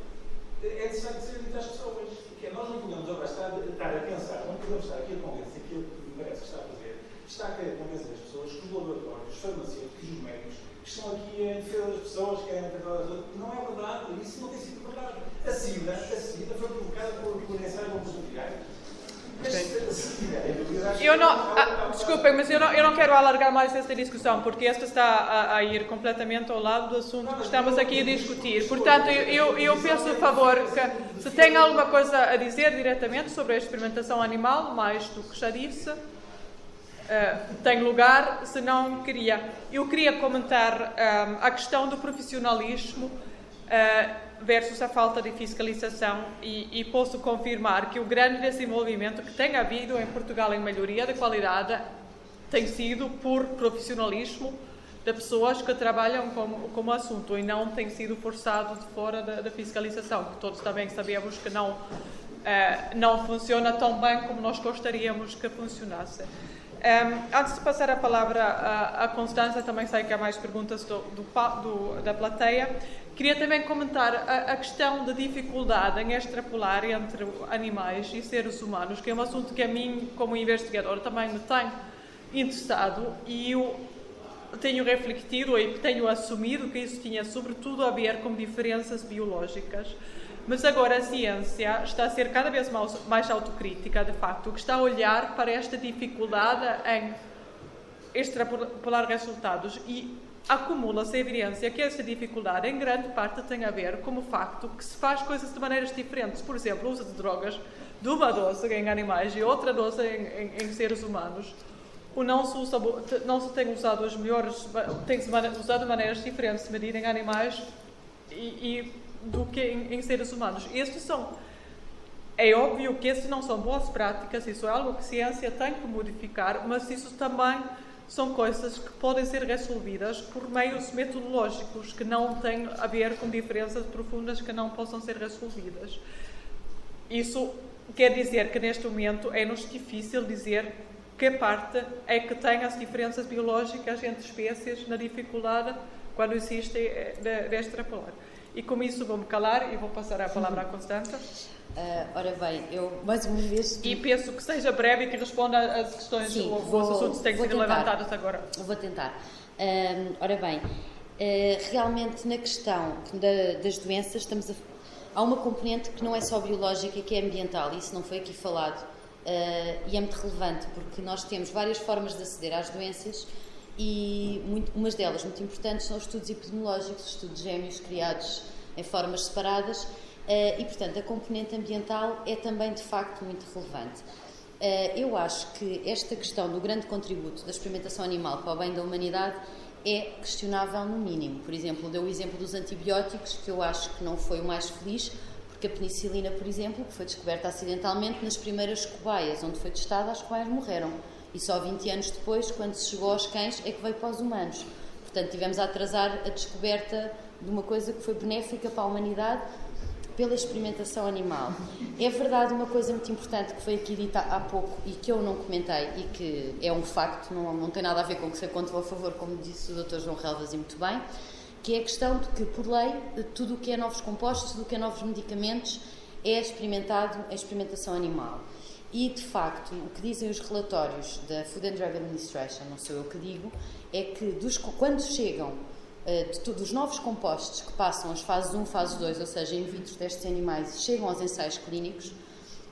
é necessário ser dito às pessoas. Que é, nós não podemos agora estar, estar a pensar, não podemos estar aqui a convencer aquilo que me parece que está a fazer, está a querer convencer as pessoas que os laboratórios, os farmacêuticos, os médicos, que estão aqui em defesa das pessoas, que querem tratar das outras. Não é verdade, isso não tem sido verdade. A SIDA, a SIDA foi provocada por, por ensaios laboratoriais. Eu não, ah, desculpem, mas eu não, eu não quero alargar mais esta discussão, porque esta está a, a ir completamente ao lado do assunto que estamos aqui a discutir. Portanto, eu, eu, eu peço a favor que, se tem alguma coisa a dizer diretamente sobre a experimentação animal, mais do que já disse, eh, tem lugar, se não queria. Eu queria comentar ah, a questão do profissionalismo ah, versus a falta de fiscalização e, e posso confirmar que o grande desenvolvimento que tem havido em Portugal em melhoria de qualidade tem sido por profissionalismo de pessoas que trabalham como, como assunto e não tem sido forçado de fora da, da fiscalização, que todos também sabemos que não, eh, não funciona tão bem como nós gostaríamos que funcionasse. Um, antes de passar a palavra à, à Constança, também sei que há mais perguntas do, do, do- da plateia. Queria também comentar a, a questão da dificuldade em extrapolar entre animais e seres humanos, que é um assunto que a mim, como investigador, também me tem interessado e eu tenho refletido e tenho assumido que isso tinha sobretudo a ver com diferenças biológicas. Mas agora a ciência está a ser cada vez mais, autocrítica, de facto, que está a olhar para esta dificuldade em extrapolar resultados e acumula-se a evidência que essa dificuldade, em grande parte, tem a ver com o facto que se faz coisas de maneiras diferentes. Por exemplo, o uso de drogas de uma dose em animais e outra dose em, em- em seres humanos. O não se, usa, não se tem usado as melhores, tem-se usado de maneiras diferentes de medir em animais e, e do que em, em seres humanos. Estes são é óbvio que esses não são boas práticas, isso é algo que a ciência tem que modificar, mas isso também são coisas que podem ser resolvidas por meios metodológicos que não têm a ver com diferenças profundas que não possam ser resolvidas. Isso quer dizer que neste momento é-nos difícil dizer que parte é que tem as diferenças biológicas entre espécies na dificuldade quando existe eh, de, de extrapolar. E com isso vou-me calar e vou passar a palavra à Constança. Ah, ora bem, eu mais uma vez. E penso que seja breve e que responda às questões Sim, ou vou- aos assuntos que têm sido levantados agora. Vou tentar. Ahm, ora bem, eh, realmente na questão da- das doenças estamos a, há uma componente que não é só biológica, que é ambiental, e isso não foi aqui falado, e é muito relevante porque nós temos várias formas de aceder às doenças e muito, umas delas muito importantes são os estudos epidemiológicos, estudos gêmeos criados em formas separadas eh, e, portanto, a componente ambiental é também de facto muito relevante. Eh, Eu acho que esta questão do grande contributo da experimentação animal para o bem da humanidade é questionável no mínimo. Por exemplo, deu o exemplo dos antibióticos, que eu acho que não foi o mais feliz, porque a penicilina, por exemplo, que foi descoberta acidentalmente nas primeiras cobaias, onde foi testada, as cobaias morreram. E só 20 anos depois, quando se chegou aos cães, é que veio para os humanos. Portanto, tivemos a atrasar a descoberta de uma coisa que foi benéfica para a humanidade pela experimentação animal. É verdade uma coisa muito importante que foi aqui dita há pouco e que eu não comentei e que é um facto, não, não tem nada a ver com que ser contra ou a favor, como disse o Dr. João Relvas e muito bem, que é a questão de que, por lei, tudo o que é novos compostos, tudo o que é novos medicamentos é experimentado em experimentação animal. E, de facto, o que dizem os relatórios da Food and Drug Administration, não sou eu que digo, é que dos, quando chegam eh, de, dos novos compostos que passam as fases 1, fase 2, ou seja, in vitro, testes animais, e chegam aos ensaios clínicos,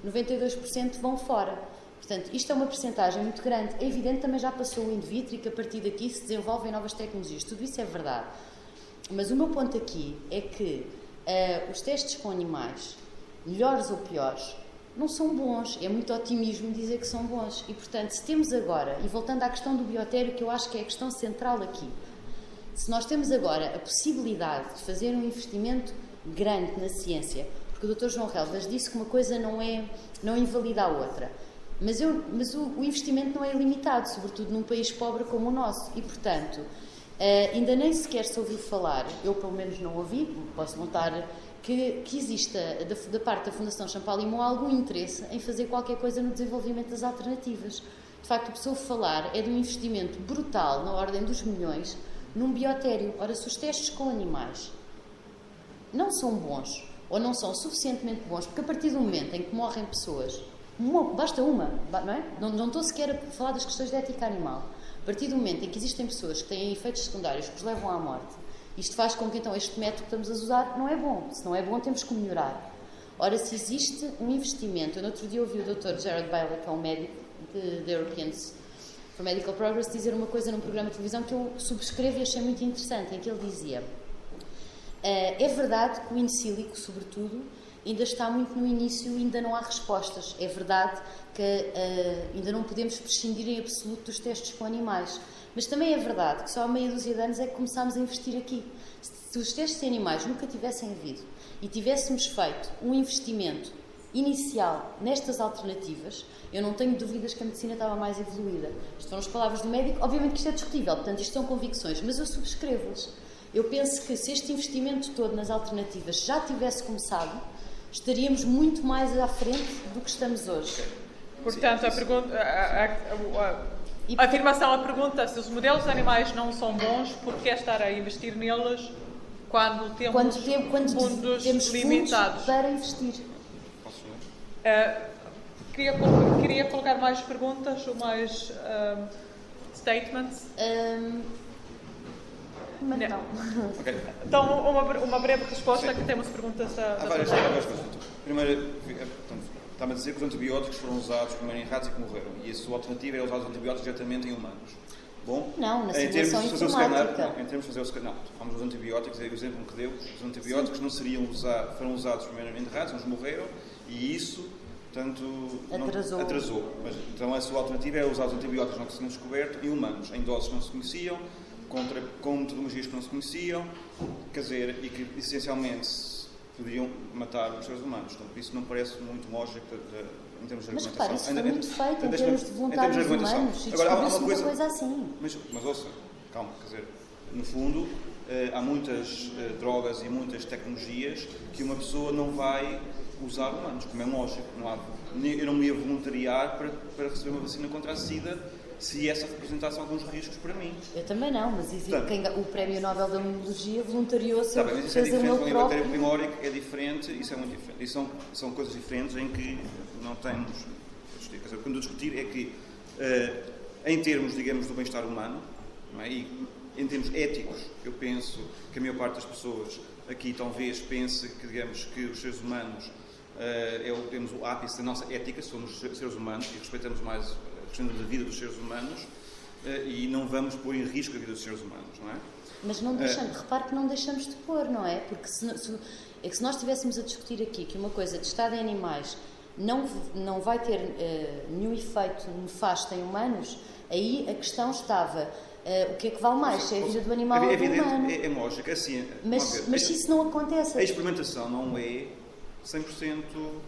92% vão fora. Portanto, isto é uma percentagem muito grande. É evidente também já passou o in vitro e que a partir daqui se desenvolvem novas tecnologias. Tudo isso é verdade. Mas o meu ponto aqui é que uh, os testes com animais, melhores ou piores, não são bons. É muito otimismo dizer que são bons. E, portanto, se temos agora, e voltando à questão do biotério, que eu acho que é a questão central aqui, se nós temos agora a possibilidade de fazer um investimento grande na ciência, porque o Dr. João Relvas disse que uma coisa não é não invalida a outra, mas, eu, mas o, o, investimento não é ilimitado, sobretudo num país pobre como o nosso, e portanto uh, ainda nem sequer se ouviu falar, eu pelo menos não ouvi, posso notar que, que exista da, da, parte da Fundação Champalimau algum interesse em fazer qualquer coisa no desenvolvimento das alternativas. De facto, o que se ouve falar é de um investimento brutal, na ordem dos milhões, num biotério. Ora, se os testes com animais não são bons ou não são suficientemente bons, porque a partir do momento em que morrem pessoas, uma, basta uma, não é? Não, não estou sequer a falar das questões de ética animal. A partir do momento em que existem pessoas que têm efeitos secundários que os levam à morte, isto faz com que então este método que estamos a usar não é bom. Se não é bom, temos que melhorar. Ora, se existe um investimento, eu no outro dia ouvi o Dr. Jared Bailey, que é um médico da Europeans for Medical Progress, dizer uma coisa num programa de televisão que eu subscrevo e achei muito interessante, em que ele dizia uh, é verdade que o in silico, sobretudo, ainda está muito no início e ainda não há respostas. É verdade que uh, ainda não podemos prescindir em absoluto dos testes com animais. Mas também é verdade que só há meia dúzia de anos é que começámos a investir aqui. Se os testes em animais nunca tivessem havido e tivéssemos feito um investimento inicial nestas alternativas, eu não tenho dúvidas que a medicina estava mais evoluída. Isto foram as palavras do médico. Obviamente que isto é discutível, portanto, isto são convicções, mas eu subscrevo-las. Eu penso que se este investimento todo nas alternativas já tivesse começado, estaríamos muito mais à frente do que estamos hoje. Portanto, a, pergunta, a, a, a, a afirmação, a pergunta, se os modelos animais não são bons, por que estar a investir neles quando temos quando tem, quando fundos temos limitados? para investir. Uh, queria, queria colocar mais perguntas ou mais um, statements? Um, mas não. Okay. Então, uma, uma breve resposta, Sim. que temos perguntas da, Há várias, várias coisas. Primeiro, está-me a dizer que os antibióticos foram usados primeiro em ratos e que morreram. E a sua alternativa era usar os antibióticos diretamente em humanos. Bom, não, na em termos de fazer o scanner, em termos de fazer o scanner, vamos os antibióticos, é o exemplo que deu, os antibióticos Sim. não seriam usados, foram usados primeiro em ratos, uns morreram, e isso Portanto, atrasou. Não, atrasou. Mas, então, a sua alternativa é usar os antibióticos não que se tinham descoberto em humanos, em doses que não se conheciam, contra, com metodologias que não se conheciam, quer dizer, e que essencialmente podiam matar os seres humanos. Portanto, isso não parece muito lógico de, de, em termos de mas, argumentação. Mas, isso foi muito feito em termos de voluntários de humanos. Agora, há uma coisa, coisa assim. Mas, mas ouça, calma, quer dizer, no fundo, eh, há muitas eh, drogas e muitas tecnologias que uma pessoa não vai usar humanos, como é lógico. Não há, eu não me ia voluntariar para, para receber uma vacina contra a SIDA se essa representasse alguns riscos para mim. Eu também não, mas existe Portanto, quem, o Prémio Nobel da Imunologia voluntariou-se tá a fazer é diferente, o próprio... primórico é diferente, isso é muito diferente. Isso são, são coisas diferentes em que não temos... O que eu discutir é que, uh, em termos, digamos, do bem-estar humano, é? e em termos éticos, eu penso que a maior parte das pessoas aqui talvez pense que, digamos, que os seres humanos é o, temos o ápice da nossa ética, somos seres humanos e respeitamos mais a questão da vida dos seres humanos uh, e não vamos pôr em risco a vida dos seres humanos, não é? Mas não deixamos, uh, repare que não deixamos de pôr, não é? Porque se, se, é que se nós estivéssemos a discutir aqui que uma coisa de estado em animais não, não vai ter uh, nenhum efeito nefasto em humanos, aí a questão estava Uh, o que é que vale mais? Se é a vida do animal é, ou do humano? É, é lógico, assim. Mas, mas se isso não acontece. A experimentação não é 100% uh,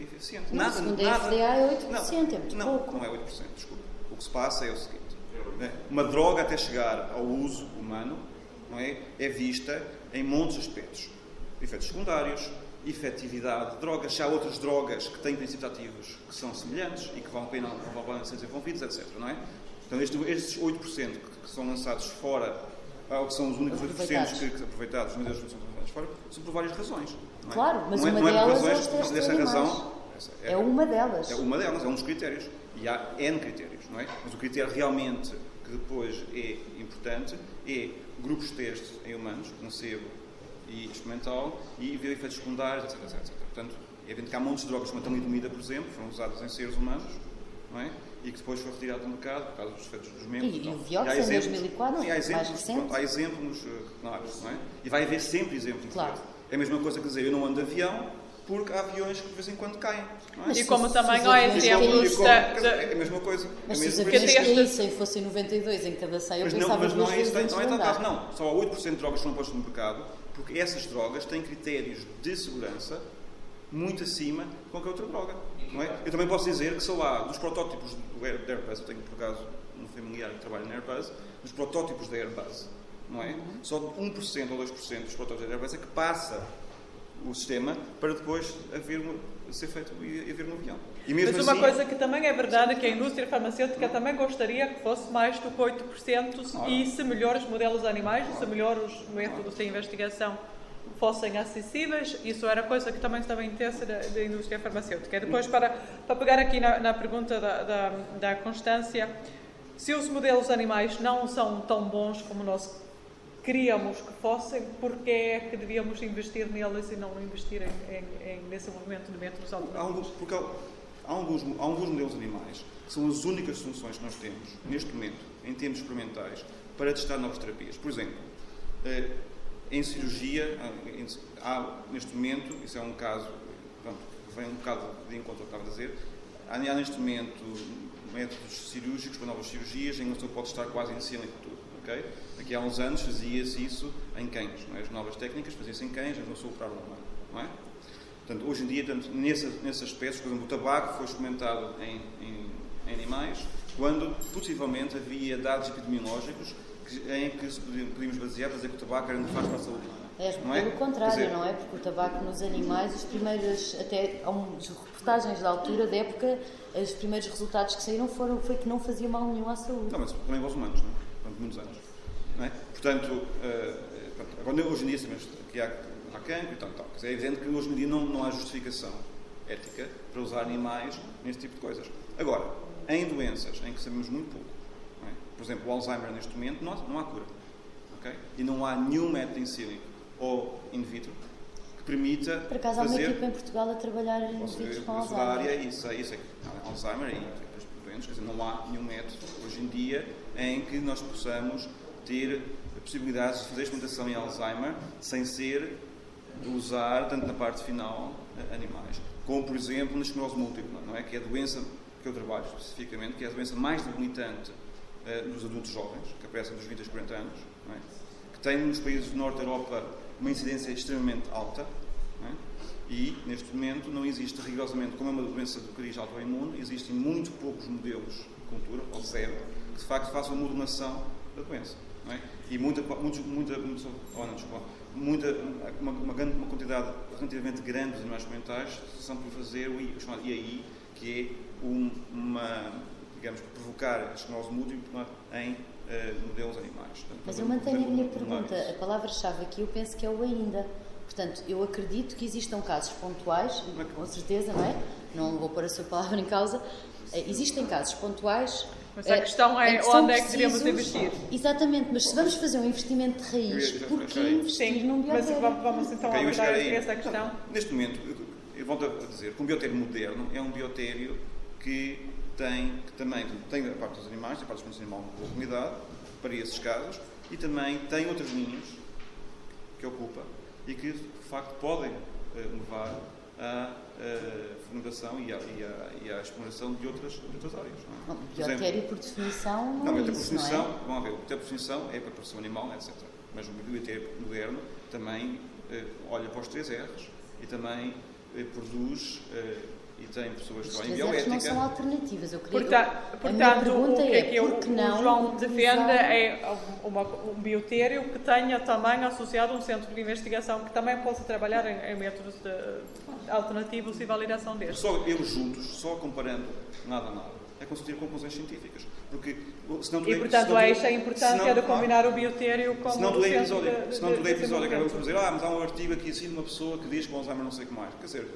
eficiente. Não, nada, segundo nada, a FDA é 8%, não, é muito não, pouco. Não é 8%, desculpa. O que se passa é o seguinte: né? uma droga até chegar ao uso humano não é, é vista em montes de aspectos. efeitos secundários, efetividade, drogas, se há outras drogas que têm princípios ativos que são semelhantes e que vão pena, vão ser desenvolvidos, etc. Não é? Então, estes, estes 8% que, são lançados fora, ou que são os únicos 8% Aproveitados. que, que aproveitados, os únicos 8% que são lançados fora, são por várias razões. Não é? Claro, mas não é, uma não é delas é os testes dessa razão. essa É uma delas. é uma delas, é um dos critérios. E há N critérios, não é? Mas o critério realmente que depois é importante é grupos de testes em humanos, nocebo e experimental, e ver efeitos secundários, etc, etc, etc. Portanto, é evidente que há montes de drogas como a talidomida, por exemplo, foram usadas em seres humanos, não é? E que depois foi retirado do mercado por causa dos efeitos dos membros. E- e o Vioxx há em exemplos- 2004, Sim, há mais exemplos, recente. pronto, há exemplos eh, claros, não é? E vai haver sempre exemplos. Claro. É a mesma coisa que dizer, eu não ando de avião porque há aviões que de vez em quando caem. Não é? E como se também há exemplos da- é a mesma coisa. Mas é se os aviões caíssem fossem 92 em cada 100, eu mas não, pensava mas duas não é, vezes isso, não é tal caso, não. Só há 8% de drogas que foram postas no mercado, porque essas drogas têm critérios de segurança muito acima de qualquer outra droga. Não é? Eu também posso dizer que só há dos protótipos do Airbus, eu tenho por acaso um familiar que trabalha na Airbus, dos protótipos da Airbus, não é? Só 1% ou 2% dos protótipos da Airbus é que passa o sistema para depois haver ser feito e haver um avião. E mesmo Mas uma assim, coisa que também é verdade é que a indústria farmacêutica também gostaria que fosse mais do que 8% e se melhor os modelos animais, se melhor os métodos de investigação fossem acessíveis, isso era coisa que também estava intensa da, da indústria farmacêutica. E depois, para, para pegar aqui na, na pergunta da, da, da Constância, se os modelos animais não são tão bons como nós queríamos que fossem, porque é que devíamos investir neles e não investir em, em, em desenvolvimento de métodos alternativos? porque há, há alguns, há alguns modelos animais que são as únicas soluções que nós temos, neste momento, em termos experimentais, para testar novas terapias. Por exemplo, eh, em cirurgia, há- neste momento, isso é um caso, pronto, vem um bocado de encontro ao que estava a dizer, há, neste momento métodos cirúrgicos para novas cirurgias em que uma pessoa pode estar quase em cima e tudo. Ok? Aqui há uns anos fazia-se isso em cães, não é? as novas técnicas faziam-se em cães, não sou operar um humano. Não é? Portanto, hoje em dia, tanto, nesse, nesse aspecto, por exemplo, o tabaco foi experimentado em, em, em animais, quando possivelmente havia dados epidemiológicos que, em que se podíamos basear para dizer que o tabaco era nefasto para a saúde humana. É, não é? pelo contrário, dizer, não é? Porque o tabaco nos animais, os primeiros, até há umas reportagens da altura, da época, os primeiros resultados que saíram foram, foi que não fazia mal nenhum à saúde. Não, mas também aos humanos, não é? Muitos anos. É? Portanto, pronto, agora hoje em dia sabemos que há, há cancro e tal, tal. É evidente que hoje em dia não, não há justificação ética para usar animais neste tipo de coisas. Agora, em doenças em que sabemos muito pouco, é? por exemplo, o Alzheimer neste momento, não há, não há cura. ok? E não há nenhum método em sílico ou in vitro que permita Por acaso há uma equipa em Portugal a trabalhar em eu com área Alzheimer. sei, sei que há Alzheimer e outras doenças, quer dizer, não há nenhum método hoje em dia em que nós possamos ter possibilidades de fazer experimentação em Alzheimer sem ser usar, tanto na parte final, eh, animais. Como, por exemplo, na esclerose múltipla, não é? que é a doença que eu trabalho especificamente, que é a doença mais debilitante eh, dos adultos jovens, que aparecem dos 20 aos 40 anos, é? que tem nos países do Norte da Europa uma incidência extremamente alta, é? e neste momento não existe rigorosamente, como é uma doença do cariz autoimune, existem muito poucos modelos de cultura, ou zero, de facto façam a modulação da doença. É? E muita, muita, muita, muita, oh, não, desculpa, muita uma, uma, grande- uma quantidade relativamente grande de animais experimentais são por fazer o, chamado IAI, que é um- uma, digamos, provocar a esclerose múltipla em eh, modelos animais. Portanto, Mas eu mantenho a minha por exemplo, pergunta. A palavra-chave aqui eu penso que é o ainda. Portanto, eu acredito que existam casos pontuais, com certeza, não é? Não vou pôr a sua palavra em causa. Eh, Existem casos pontuais. Mas a eh, questão é que onde é que devemos investir. Exatamente, mas se vamos fazer um investimento de raiz, Eu ia- por que ok. investir num mas biotério? vamos, então abordar aí. essa questão. Não, neste momento, eu, volto a dizer que um biotério moderno é um biotério que tem que também tem a parte dos animais, tem a parte dos animais de boa comunidade, para esses casos, e também tem outras linhas que ocupa e que, de facto, podem eh, levar à eh, fermentação e à, e, à, e à exploração de outras, de outras áreas. Não, é? Bom, Por exemplo, Biotério, por definição, não, não, é até por isso, não definição, é? vamos ver, por definição é para a produção animal, etc. Mas o biotério moderno também eh, olha para os três R's e também eh, produz eh, e tem pessoas que Os estão em desertos não são bioética. alternativas. Eu queria, Portanto, pergunta o que é que o, por que o não João utilizar- defende é uma- um biotério que tenha também associado um centro de investigação que também possa trabalhar em, em métodos de- alternativos e validação destes. Só eles juntos, só comparando nada a nada, é conseguir conclusões científicas. Porque senão tu E, é- portanto, é esta a importância de combinar o biotério com Senão o é centro episódio, de- senão de- tu de é episódio, acabamos por dizer, ah, mas há um artigo aqui assim de uma pessoa que diz que o Alzheimer não sei o que mais. Quer dizer,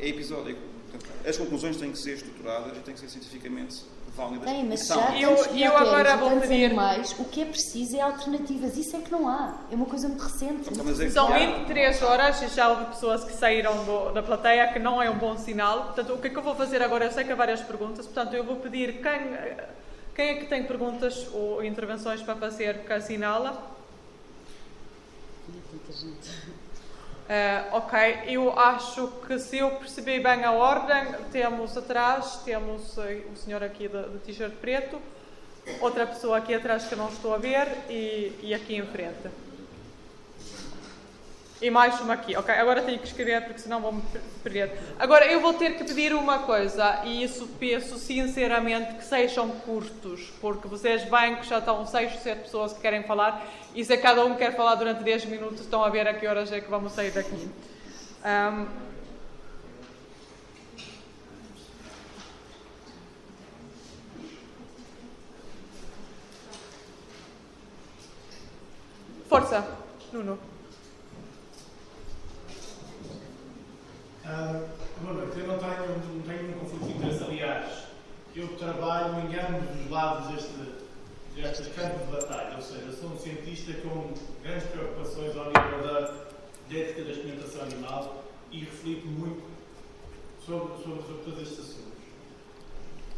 é episódico. Portanto, as conclusões têm que ser estruturadas e têm que ser cientificamente válidas. Bem, mas e já. Eu- eu biotérios agora vou pedir- animais, o que é preciso é alternativas. Isso é que não há. É uma coisa muito recente. Então, mas é São há- 23 horas e já houve pessoas que saíram do- da plateia, que não é um bom sinal. Portanto, o que é que eu vou fazer agora? Eu sei que há várias perguntas, portanto, eu vou pedir quem, quem é que tem perguntas ou intervenções para fazer que assinala. Tanta gente. Eh, ok, eu acho que se eu percebi bem a ordem, temos atrás, temos eh, o senhor aqui de, de t-shirt preto, outra pessoa aqui atrás que não estou a ver e, e aqui em frente. E mais uma aqui. Ok, agora tenho que escrever porque senão vou-me per- perder. Agora eu vou ter que pedir uma coisa e isso peço sinceramente que sejam curtos, porque vocês bem que já estão 6 ou 7 pessoas que querem falar e se cada um quer falar durante 10 minutos, estão a ver a que horas é que vamos sair daqui. Ahm, Força, Nuno. Ah, boa noite. Eu não tenho, não tenho nenhum conflito de interesse. Aliás, eu trabalho em ambos os lados deste, deste campo de batalha. Ou seja, sou um cientista com grandes preocupações ao nível da, ética da experimentação animal e reflito muito sobre, sobre, sobre todos estes assuntos.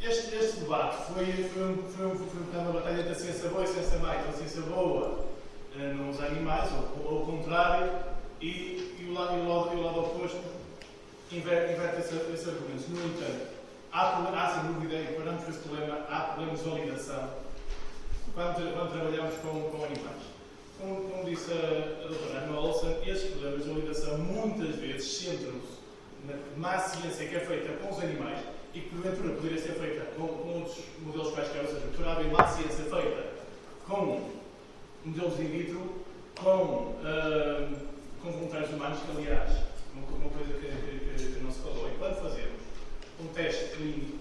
Este, este debate foi, foi, um, foi, um, foi uma batalha entre a ciência boa e a ciência má. Então, a ciência boa eh, nos animais, ou, ou o contrário, e, e, o lado, e, o lado, e o lado oposto inverte, inverte esse, esse argumento. No entanto, há, há sem dúvida, e paramos com esse problema, há problemas de validação quando, quando trabalhamos com, com animais. Como, como disse a, a doutora Ana Olsen, esses problemas de validação muitas vezes centram-se na má ciência que é feita com os animais e que porventura poderia ser feita com, com outros modelos quaisquer, ou seja, poderá haver má ciência feita com modelos in vitro, com, ah, com voluntários humanos, que aliás, uma, coisa que, que- que- não se falou, quando fazemos um teste clínico,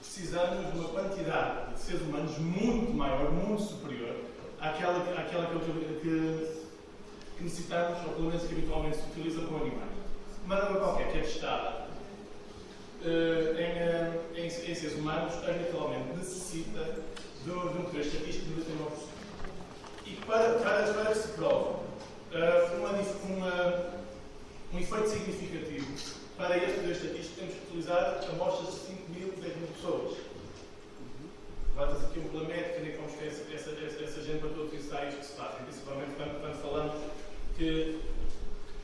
precisamos de uma quantidade de seres humanos muito maior, muito superior àquela, que- àquela que, que- que necessitamos, ou pelo menos que habitualmente se utiliza com animais. Uma droga qualquer que é testada eh, em, eh, em, em seres humanos, habitualmente necessita de, de um poder estatístico de 99%. E para, para, para que se prove eh, uma, uma, um efeito significativo para este poder estatístico, temos que utilizar amostras de 5 mil, 10 mil pessoas. Levanta-se aqui um pela médica, nem ter essa, essa, essa, gente para todos os ensaios que se fazem, principalmente quando, quando falamos que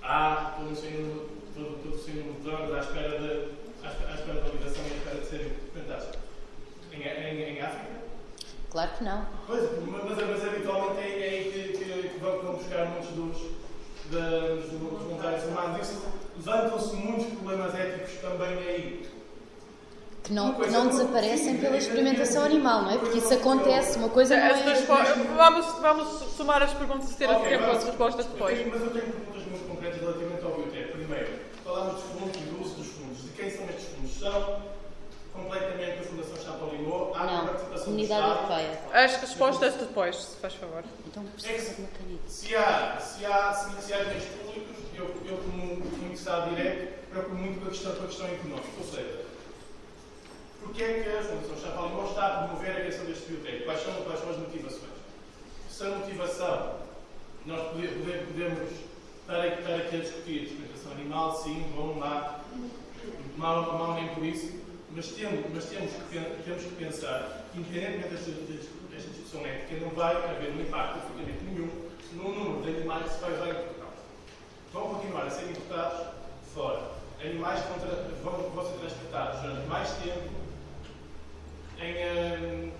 há todo um número, todo, todo número de drogas à espera de, à espera, de validação e à espera de serem experimentadas. Em, em, em África, Claro que não. Pois, mas, mas habitualmente é, é aí que, que, que vão, vão buscar muitos dos, dos, dos Isso levantam-se muitos problemas éticos também aí. Que não, que não desaparecem pela é- experimentação é- animal, não é? Porque isso acontece, uma coisa não As é. vamos, vamos somar as perguntas e ter Ok, tempo as respostas Eu depois. tenho- mas eu tenho perguntas muito concretas relativamente ao biotec. Primeiro, falamos dos fundos e do uso dos fundos. De quem são estes fundos? São completamente da Fundação Champalimau? Há Não, participação do comunidade europeia. As respostas depois, se faz favor. Então uma caneta. Se há, se há, se, se eu, eu como, como interessado direto, preocupo muito com a questão, com a questão económica. Ou seja, porque é que a Fundação Champalimau está a promover a criação deste biblioteca? Quais são, quais são as motivações? Se a motivação, nós pode- pode- podemos estar aqui, estar aqui a discutir animal, sim, bom, lá, mal, mal nem por isso, mas temos, mas temos, que, temos que pensar que, independentemente desta, desta discussão ética, não vai haver um impacto absolutamente nenhum no número de animais que se vai usar. Vão continuar a ser importados fora. Animais vão, vão, ser transportados durante mais tempo em, eh,